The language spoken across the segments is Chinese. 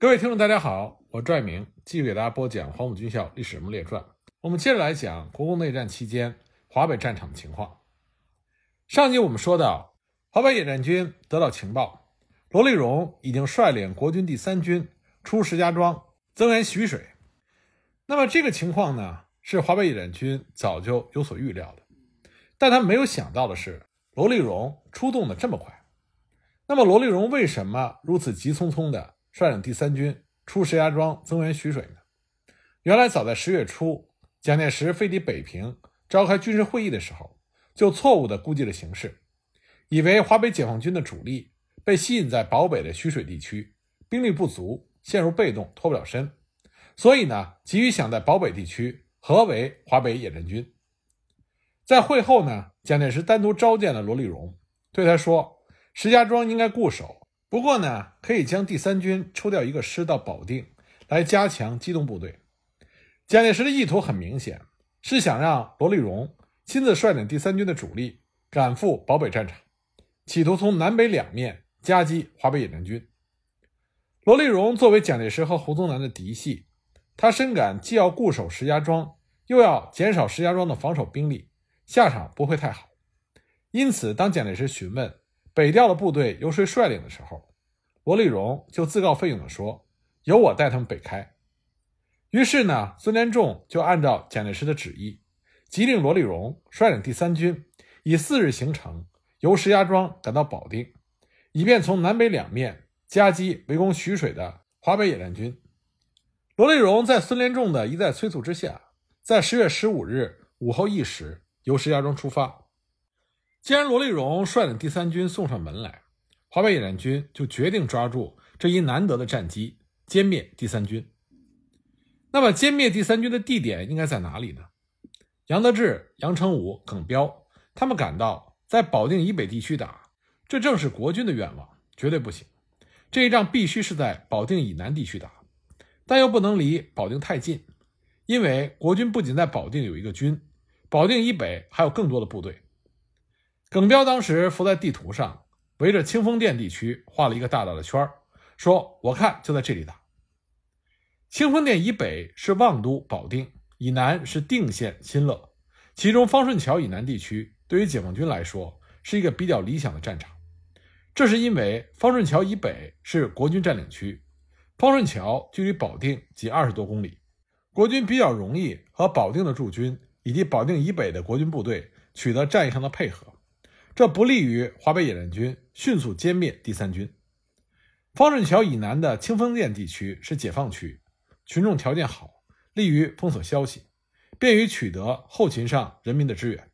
各位听众，大家好，我拽明继续给大家播讲《黄埔军校历史人物列传》。我们接着来讲国共内战期间华北战场的情况。上集我们说到，华北野战军得到情报，罗立荣已经率领国军第三军出石家庄增援徐水。那么这个情况呢，是华北野战军早就有所预料的，但他没有想到的是，罗立荣出动的这么快。那么罗立荣为什么如此急匆匆的？率领第三军出石家庄增援徐水呢？原来早在十月初，蒋介石飞抵北平召开军事会议的时候，就错误地估计了形势，以为华北解放军的主力被吸引在保北的徐水地区，兵力不足，陷入被动，脱不了身，所以呢，急于想在保北地区合围华北野战军。在会后呢，蒋介石单独召见了罗立荣，对他说：“石家庄应该固守。”不过呢，可以将第三军抽调一个师到保定，来加强机动部队。蒋介石的意图很明显，是想让罗立荣亲自率领第三军的主力赶赴保北战场，企图从南北两面夹击华北野战军。罗立荣作为蒋介石和胡宗南的嫡系，他深感既要固守石家庄，又要减少石家庄的防守兵力，下场不会太好。因此，当蒋介石询问。北调的部队由谁率领的时候，罗立荣就自告奋勇地说：“由我带他们北开。”于是呢，孙连仲就按照蒋介石的旨意，急令罗立荣率领第三军以四日行程，由石家庄赶到保定，以便从南北两面夹击围攻徐水的华北野战军。罗立荣在孙连仲的一再催促之下，在十月十五日午后一时由石家庄出发。既然罗立荣率领第三军送上门来，华北野战军就决定抓住这一难得的战机，歼灭第三军。那么，歼灭第三军的地点应该在哪里呢？杨得志、杨成武、耿彪他们感到，在保定以北地区打，这正是国军的愿望，绝对不行。这一仗必须是在保定以南地区打，但又不能离保定太近，因为国军不仅在保定有一个军，保定以北还有更多的部队。耿彪当时伏在地图上，围着清风店地区画了一个大大的圈说：“我看就在这里打。”清风店以北是望都、保定，以南是定县、新乐。其中方顺桥以南地区对于解放军来说是一个比较理想的战场，这是因为方顺桥以北是国军占领区，方顺桥距离保定仅二十多公里，国军比较容易和保定的驻军以及保定以北的国军部队取得战役上的配合。这不利于华北野战军迅速歼灭第三军。方顺桥以南的清风店地区是解放区，群众条件好，利于封锁消息，便于取得后勤上人民的支援。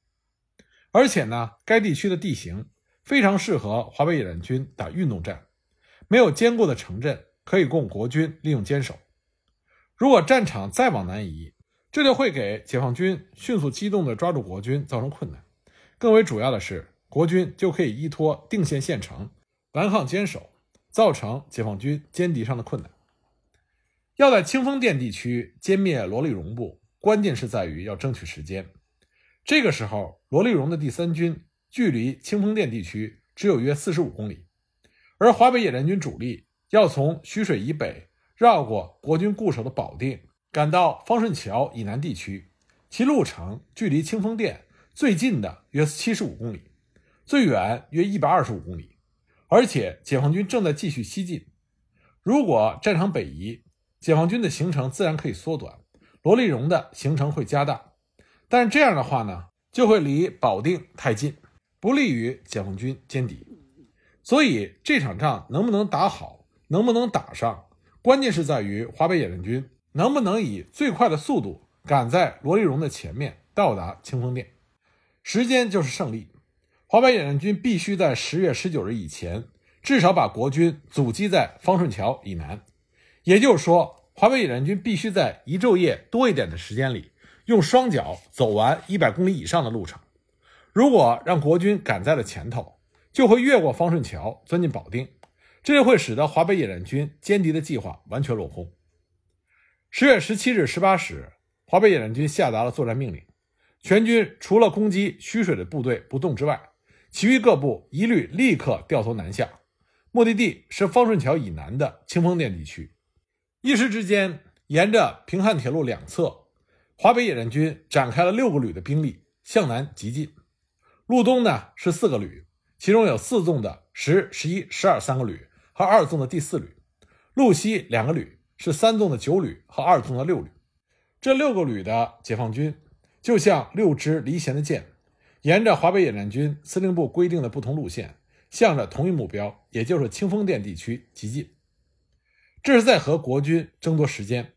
而且呢，该地区的地形非常适合华北野战军打运动战，没有坚固的城镇可以供国军利用坚守。如果战场再往南移，这就会给解放军迅速机动地抓住国军造成困难。更为主要的是。国军就可以依托定县县城顽抗坚守，造成解放军歼敌上的困难。要在清风店地区歼灭罗立荣部，关键是在于要争取时间。这个时候，罗立荣的第三军距离清风店地区只有约四十五公里，而华北野战军主力要从徐水以北绕过国军固守的保定，赶到方顺桥以南地区，其路程距离清风店最近的约七十五公里。最远约一百二十五公里，而且解放军正在继续西进。如果战场北移，解放军的行程自然可以缩短，罗立荣的行程会加大。但是这样的话呢，就会离保定太近，不利于解放军歼敌。所以这场仗能不能打好，能不能打上，关键是在于华北野战军能不能以最快的速度赶在罗立荣的前面到达清风店。时间就是胜利。华北野战军必须在十月十九日以前，至少把国军阻击在方顺桥以南。也就是说，华北野战军必须在一昼夜多一点的时间里，用双脚走完一百公里以上的路程。如果让国军赶在了前头，就会越过方顺桥，钻进保定，这就会使得华北野战军歼敌的计划完全落空。十月十七日十八时，华北野战军下达了作战命令，全军除了攻击徐水的部队不动之外，其余各部一律立刻掉头南下，目的地是方顺桥以南的清风店地区。一时之间，沿着平汉铁路两侧，华北野战军展开了六个旅的兵力向南急进。路东呢是四个旅，其中有四纵的十、十一、十二三个旅和二纵的第四旅；路西两个旅是三纵的九旅和二纵的六旅。这六个旅的解放军就像六支离弦的箭，沿着华北野战军司令部规定的不同路线，向着同一目标，也就是清风店地区急进。这是在和国军争夺时间。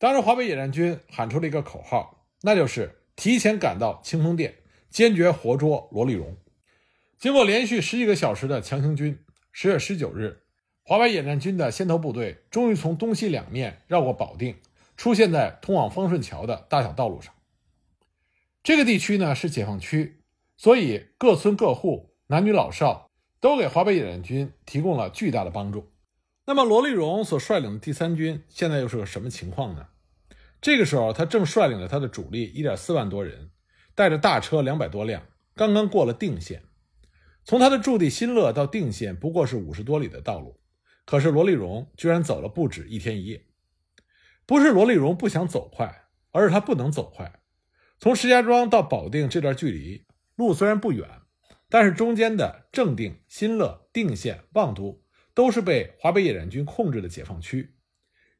当时，华北野战军喊出了一个口号，那就是提前赶到清风店，坚决活捉罗立荣。经过连续十几个小时的强行军，十月十九日，华北野战军的先头部队终于从东西两面绕过保定，出现在通往方顺桥的大小道路上。这个地区呢是解放区，所以各村各户、男女老少都给华北野战军提供了巨大的帮助。那么，罗立荣所率领的第三军现在又是个什么情况呢？这个时候，他正率领着他的主力一点四万多人，带着大车两百多辆，刚刚过了定县。从他的驻地新乐到定县不过是五十多里的道路，可是罗立荣居然走了不止一天一夜。不是罗立荣不想走快，而是他不能走快。从石家庄到保定这段距离，路虽然不远，但是中间的正定、新乐、定县、望都。都是被华北野战军控制的解放区，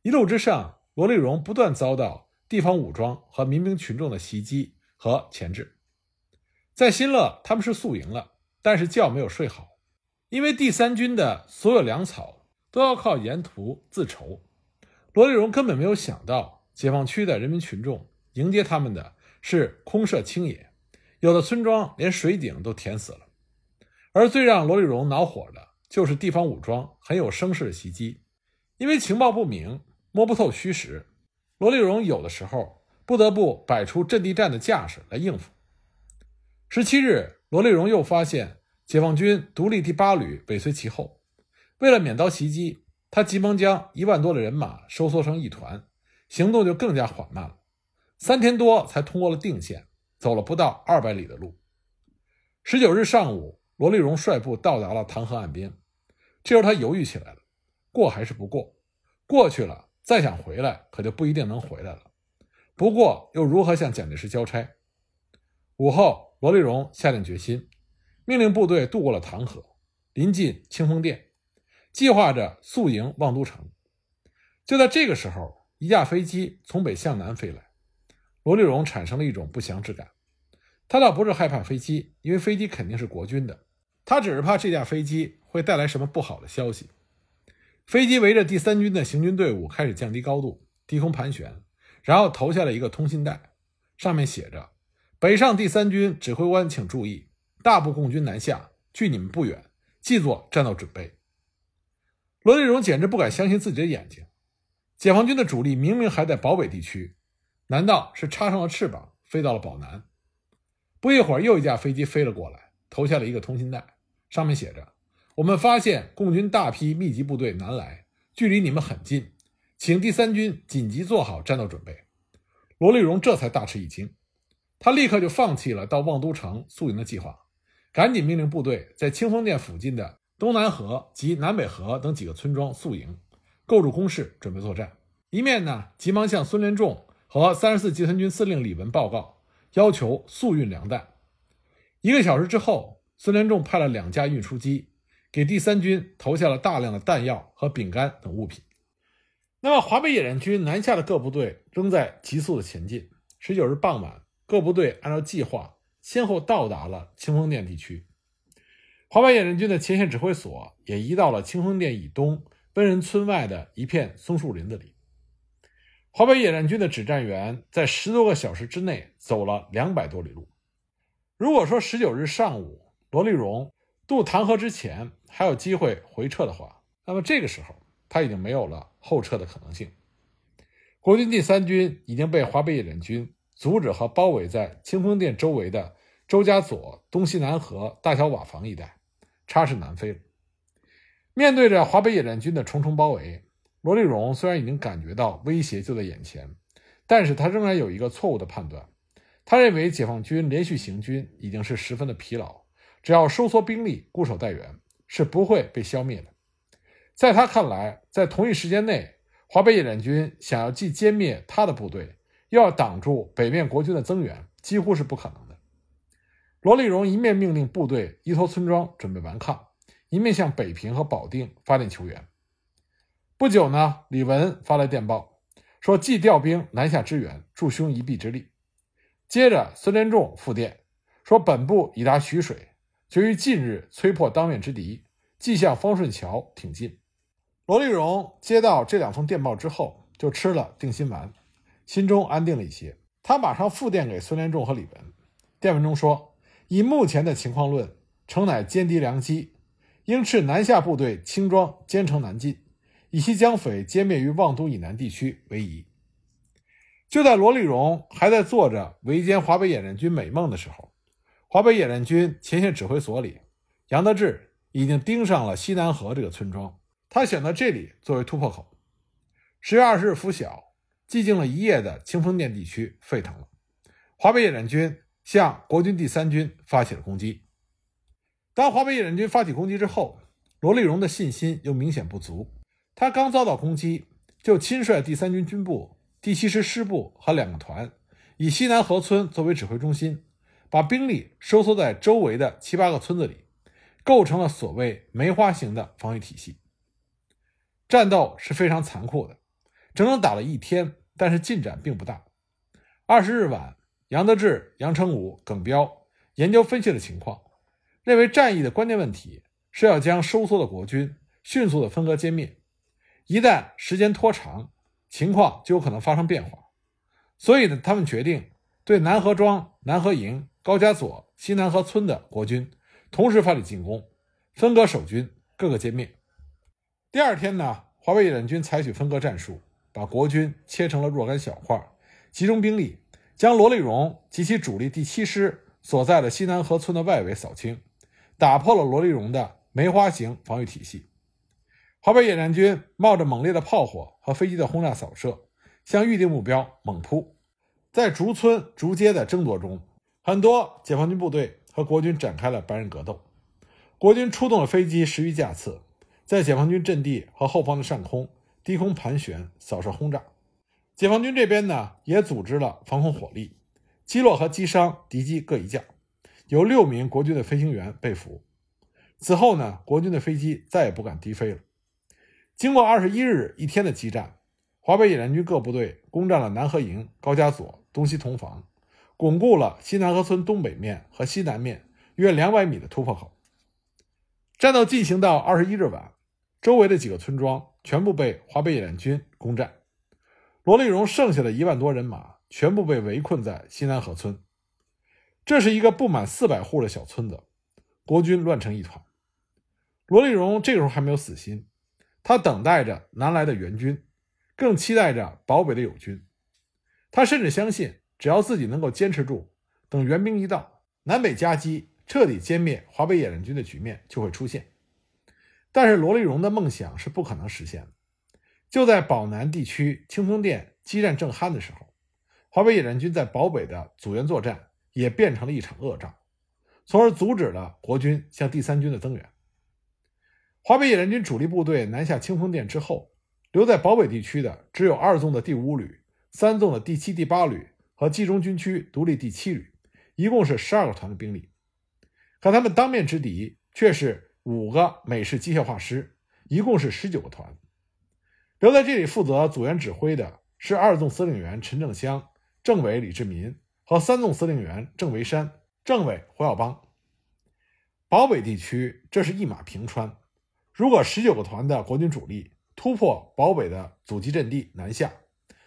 一路之上，罗立荣不断遭到地方武装和民兵群众的袭击和钳制。在新乐，他们是宿营了，但是觉没有睡好，因为第三军的所有粮草都要靠沿途自筹。罗立荣根本没有想到，解放区的人民群众迎接他们的是空设青野，有的村庄连水井都填死了。而最让罗立荣恼火的。就是地方武装很有声势的袭击，因为情报不明，摸不透虚实，罗立荣有的时候不得不摆出阵地战的架势来应付。十七日，罗立荣又发现解放军独立第八旅尾随其后，为了免遭袭击，他急忙将一万多的人马收缩成一团，行动就更加缓慢了，三天多才通过了定县，走了不到二百里的路。十九日上午，罗立荣率部到达了唐河岸边。这时候他犹豫起来了，过还是不过？过去了，再想回来，可就不一定能回来了。不过又如何向蒋介石交差？午后，罗立荣下定决心，命令部队渡过了唐河，临近清风店，计划着宿营望都城。就在这个时候，一架飞机从北向南飞来，罗立荣产生了一种不祥之感。他倒不是害怕飞机，因为飞机肯定是国军的，他只是怕这架飞机。会带来什么不好的消息？飞机围着第三军的行军队伍开始降低高度，低空盘旋，然后投下了一个通信带，上面写着：“北上第三军指挥官，请注意，大部共军南下，距你们不远，记作战斗准备。”罗立荣简直不敢相信自己的眼睛，解放军的主力明明还在保北地区，难道是插上了翅膀飞到了保南？不一会儿，又一架飞机飞了过来，投下了一个通信带，上面写着。我们发现共军大批密集部队南来，距离你们很近，请第三军紧急做好战斗准备。罗立荣这才大吃一惊，他立刻就放弃了到望都城宿营的计划，赶紧命令部队在清风店附近的东南河及南北河等几个村庄宿营，构筑工事，准备作战。一面呢，急忙向孙连仲和三十四集团军司令李文报告，要求速运粮弹。一个小时之后，孙连仲派了两架运输机。给第三军投下了大量的弹药和饼干等物品。那么，华北野战军南下的各部队仍在急速的前进。十九日傍晚，各部队按照计划先后到达了清风店地区。华北野战军的前线指挥所也移到了清风店以东温人村外的一片松树林子里。华北野战军的指战员在十多个小时之内走了两百多里路。如果说十九日上午罗立荣渡唐河之前，还有机会回撤的话，那么这个时候他已经没有了后撤的可能性。国军第三军已经被华北野战军阻止和包围在清风店周围的周家左、东西南河、大小瓦房一带，插翅难飞了。面对着华北野战军的重重包围，罗立荣虽然已经感觉到威胁就在眼前，但是他仍然有一个错误的判断。他认为解放军连续行军已经是十分的疲劳，只要收缩兵力，固守待援。是不会被消灭的。在他看来，在同一时间内，华北野战军想要既歼灭他的部队，又要挡住北面国军的增援，几乎是不可能的。罗立荣一面命令部队依托村庄准备顽抗，一面向北平和保定发电求援。不久呢，李文发来电报，说即调兵南下支援，助兄一臂之力。接着，孙连仲复电说，本部已达徐水，决于近日摧破当面之敌，即向方顺桥挺进。罗立荣接到这两封电报之后，就吃了定心丸，心中安定了一些。他马上复电给孙连仲和李文，电文中说：“以目前的情况论，诚乃歼敌良机，应斥南下部队轻装兼程南进，以期将匪歼灭于望都以南地区为宜。”就在罗立荣还在做着围歼华北野战军美梦的时候，华北野战军前线指挥所里，杨得志已经盯上了西南河这个村庄。他选择这里作为突破口。十月二十日拂晓，寂静了一夜的清风店地区沸腾了，华北野战军向国军第三军发起了攻击。当华北野战军发起攻击之后，罗立荣的信心又明显不足。他刚遭到攻击，就亲率第三军军部。第七师师部和两个团以西南河村作为指挥中心，把兵力收缩在周围的七八个村子里，构成了所谓梅花形的防御体系。战斗是非常残酷的，整整打了一天，但是进展并不大。二十日晚，杨得志、杨成武、耿彪研究分析了情况，认为战役的关键问题是要将收缩的国军迅速的分割歼灭，一旦时间拖长。情况就有可能发生变化，所以呢，他们决定对南河庄、南河营、高家索、西南河村的国军同时发起进攻，分割守军，各个歼灭。第二天呢，华北野战军采取分割战术，把国军切成了若干小块，集中兵力，将罗立荣及其主力第七师所在的西南河村的外围扫清，打破了罗立荣的梅花形防御体系。华北野战军冒着猛烈的炮火和飞机的轰炸扫射，向预定目标猛扑。在逐村逐街的争夺中，很多解放军部队和国军展开了白刃格斗。国军出动了飞机十余架次，在解放军阵地和后方的上空低空盘旋扫射轰炸。解放军这边呢，也组织了防空火力，击落和击伤敌机各一架，有六名国军的飞行员被俘。此后呢，国军的飞机再也不敢低飞了。经过二十一日一天的激战，华北野战军各部队攻占了南河营、高加索、东西同房，巩固了西南河村东北面和西南面约两百米的突破口。战斗进行到二十一日晚，周围的几个村庄全部被华北野战军攻占，罗立荣剩下的一万多人马全部被围困在西南河村。这是一个不满四百户的小村子，国军乱成一团。罗立荣这个时候还没有死心。他等待着南来的援军，更期待着保北的友军。他甚至相信，只要自己能够坚持住，等援兵一到，南北夹击、彻底歼灭华北野战军的局面就会出现。但是罗立荣的梦想是不可能实现的。就在保南地区清风店激战正酣的时候，华北野战军在保北的阻援作战也变成了一场恶仗，从而阻止了国军向第三军的增援。华北野战军主力部队南下清风店之后，留在保北地区的只有二纵的第五旅、三纵的第七、第八旅和冀中军区独立第七旅，一共是十二个团的兵力。可他们当面之敌却是五个美式机械化师，一共是十九个团。留在这里负责组员指挥的是二纵司令员陈正湘、政委李志民和三纵司令员郑维山、政委胡耀邦。保北地区这是一马平川。如果十九个团的国军主力突破保北的阻击阵地南下，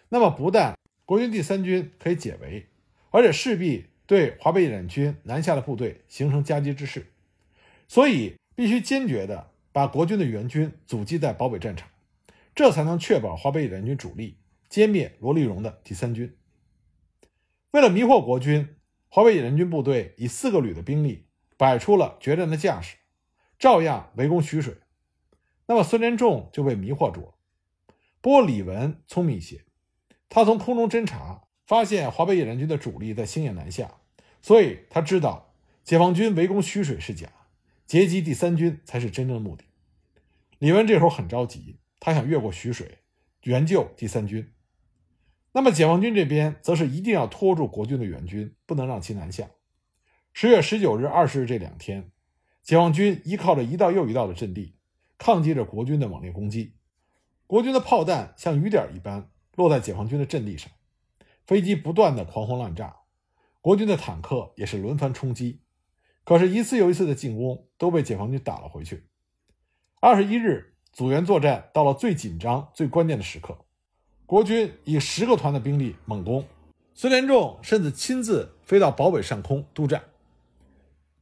那么不但国军第三军可以解围，而且势必对华北野战军南下的部队形成夹击之势。所以，必须坚决地把国军的援军阻击在保北战场，这才能确保华北野战军主力歼灭罗立荣的第三军。为了迷惑国军，华北野战军部队以四个旅的兵力摆出了决战的架势，照样围攻徐水。那么孙连仲就被迷惑住了。不过李文聪明一些，他从空中侦察，发现华北野战军的主力在星野南下，所以他知道解放军围攻徐水是假，截击第三军才是真正的目的。李文这时候很着急，他想越过徐水，援救第三军。那么解放军这边则是一定要拖住国军的援军，不能让其南下。十月十九日、二十日这两天，解放军依靠着一道又一道的阵地，抗击着国军的猛烈攻击。国军的炮弹像雨点一般落在解放军的阵地上，飞机不断的狂轰滥炸，国军的坦克也是轮番冲击。可是，一次又一次的进攻都被解放军打了回去。二十一日，阻援作战到了最紧张、最关键的时刻。国军以十个团的兵力猛攻，孙连仲甚至亲自飞到保北上空督战。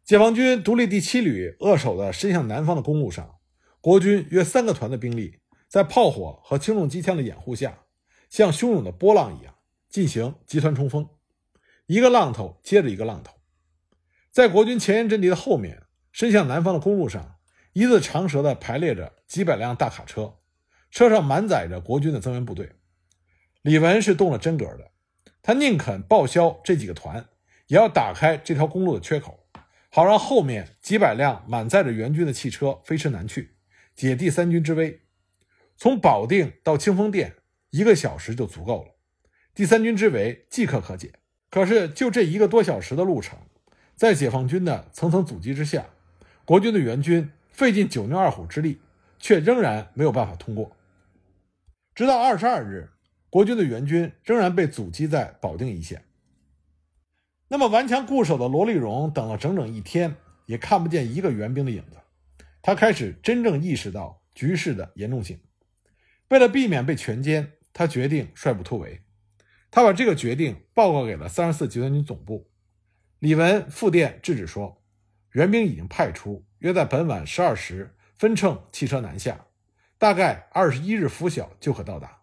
解放军独立第七旅扼守的伸向南方的公路上，国军约三个团的兵力在炮火和轻重机枪的掩护下，像汹涌的波浪一样进行集团冲锋，一个浪头接着一个浪头。在国军前沿阵地的后面，伸向南方的公路上，一字长蛇地排列着几百辆大卡车，车上满载着国军的增援部队。李文是动了真格的，他宁肯报销这几个团，也要打开这条公路的缺口，好让后面几百辆满载着援军的汽车飞驰南去，解第三军之危。从保定到清风店一个小时就足够了，第三军之围即刻可解。可是就这一个多小时的路程，在解放军的层层阻击之下，国军的援军费尽九牛二虎之力，却仍然没有办法通过。直到二十二日。国军的援军仍然被阻击在保定一线。那么顽强固守的罗立荣等了整整一天，也看不见一个援兵的影子。他开始真正意识到局势的严重性。为了避免被全歼，他决定率部突围。他把这个决定报告给了三十四集团军总部。李文复电制止说，援兵已经派出，约在本晚十二时分乘汽车南下，大概二十一日拂晓就可到达。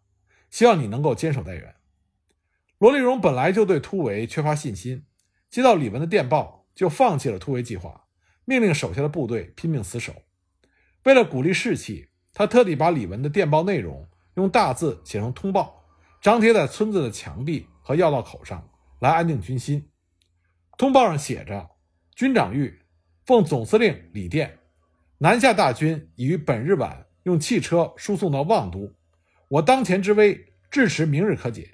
希望你能够坚守待援。罗立荣本来就对突围缺乏信心，接到李文的电报，就放弃了突围计划，命令手下的部队拼命死守。为了鼓励士气，他特地把李文的电报内容用大字写成通报，张贴在村子的墙壁和要道口上，来安定军心。通报上写着：“军长谕，奉总司令李电，南下大军已于本日晚用汽车输送到望都。”我当前之危，至迟明日可解，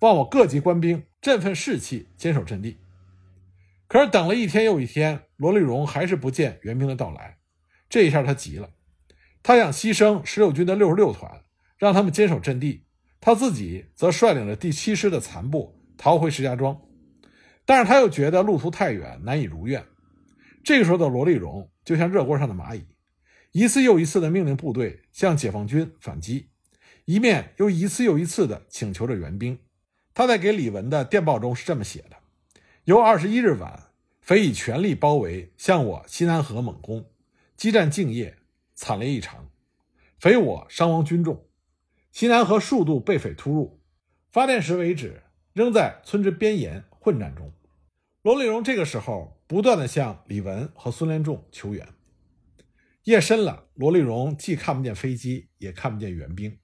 望我各级官兵振奋士气，坚守阵地。可是等了一天又一天，罗立荣还是不见援兵的到来。这一下他急了，他想牺牲十六军的六十六团，让他们坚守阵地，他自己则率领着第七师的残部逃回石家庄。但是他又觉得路途太远，难以如愿。这个时候的罗立荣就像热锅上的蚂蚁，一次又一次地命令部队向解放军反击。一面又一次又一次地请求着援兵。他在给李文的电报中是这么写的：“由二十一日晚，匪以全力包围，向我西南河猛攻，激战敬业，惨烈异常，匪我伤亡军众。西南河数度被匪突入，发电时为止，仍在村之边沿混战中。”罗立荣这个时候不断地向李文和孙连仲求援。夜深了，罗立荣既看不见飞机，也看不见援兵。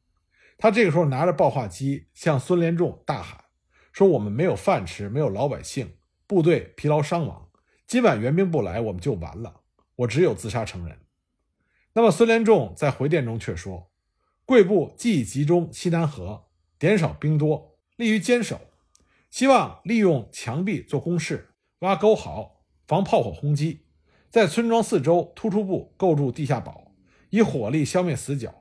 他这个时候拿着报话机向孙连仲大喊：“说我们没有饭吃，没有老百姓，部队疲劳伤亡，今晚援兵不来，我们就完了。我只有自杀成人。”那么孙连仲在回电中却说：“贵部既已集中西南河，点少兵多，利于坚守，希望利用墙壁做工事，挖沟壕，防炮火轰击，在村庄四周突出部构筑地下堡，以火力消灭死角。”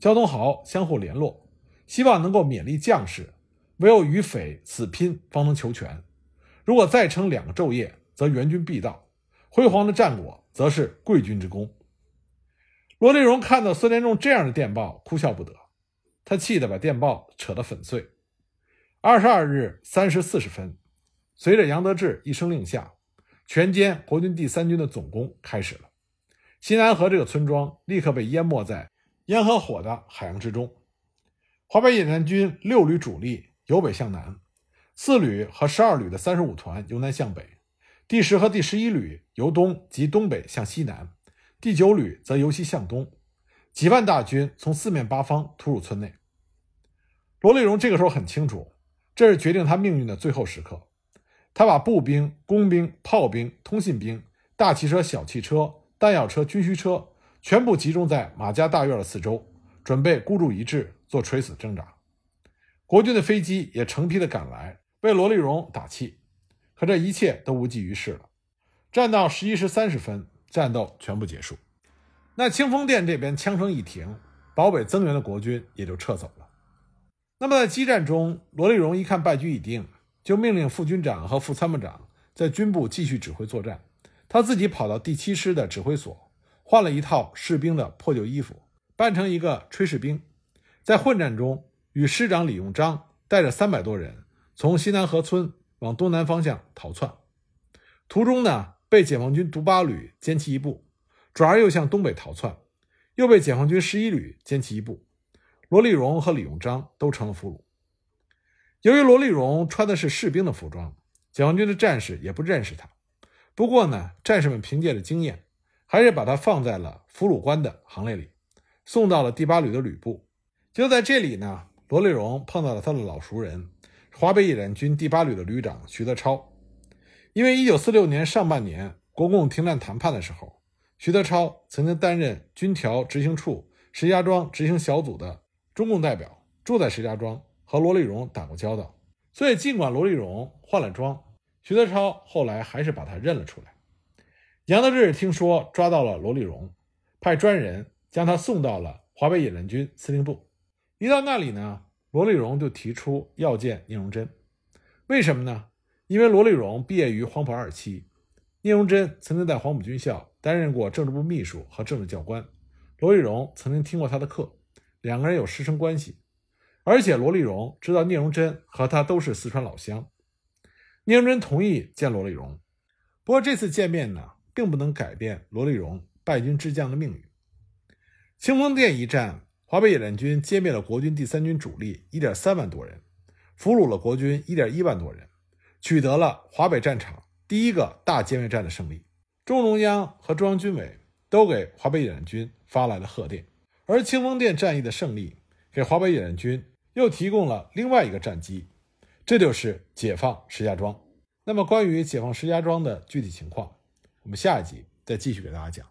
交通好，相互联络，希望能够勉励将士，唯有与匪死拼，方能求全。如果再撑两个昼夜，则援军必到，辉煌的战果，则是贵军之功。罗立荣看到孙连仲这样的电报，哭笑不得，他气得把电报扯得粉碎。二十二日三时四十分，随着杨得志一声令下，全歼国军第三军的总攻开始了。西南河这个村庄立刻被淹没在。烟和火的海洋之中，华北野战军六旅主力由北向南，四旅和十二旅的三十五团由南向北，第十和第十一旅由东及东北向西南，第九旅则由西向东，几万大军从四面八方突入村内。罗立荣这个时候很清楚，这是决定他命运的最后时刻。他把步兵、工兵、炮兵、通信兵、大汽车、小汽车、弹药车、军需车。全部集中在马家大院的四周，准备孤注一掷，做垂死挣扎。国军的飞机也成批的赶来为罗立荣打气，可这一切都无济于事了。战到十一时三十分，战斗全部结束。那清风店这边枪声一停，保北增援的国军也就撤走了。那么在激战中，罗立荣一看败局已定，就命令副军长和副参谋长在军部继续指挥作战。他自己跑到第七师的指挥所，换了一套士兵的破旧衣服，扮成一个炊事兵，在混战中。与师长李用章带着三百多人从西南河村往东南方向逃窜，途中呢被解放军独八旅歼其一部，转而又向东北逃窜，又被解放军十一旅歼其一部。罗立荣和李永章都成了俘虏。由于罗立荣穿的是士兵的服装，解放军的战士也不认识他。不过呢，战士们凭借着经验，还是把他放在了俘虏官的行列里，送到了第八旅的旅部。就在这里呢。罗立荣碰到了他的老熟人，华北野战军第八旅的旅长徐德超。因为1946年上半年国共停战谈判的时候，徐德超曾经担任军调执行处石家庄执行小组的中共代表，住在石家庄，和罗立荣打过交道。所以，尽管罗立荣换了装，徐德超后来还是把他认了出来。杨德志听说抓到了罗立荣，派专人将他送到了华北野战军司令部。一到那里呢，罗立荣就提出要见聂荣臻。为什么呢？因为罗立荣毕业于黄埔二期，聂荣臻曾经在黄埔军校担任过政治部秘书和政治教官，罗立荣曾经听过他的课，两个人有师生关系。而且罗立荣知道聂荣臻和他都是四川老乡，聂荣臻同意见罗立荣。不过这次见面呢，并不能改变罗立荣败军之将的命运。清风店一战。华北野战军歼灭了国军第三军主力一点三万多人，俘虏了国军一点一万多人，取得了华北战场第一个大歼灭战的胜利。中共中央和中央军委都给华北野战军发来了贺电，而清风店战役的胜利给华北野战军又提供了另外一个战机，这就是解放石家庄。那么，关于解放石家庄的具体情况，我们下一集再继续给大家讲。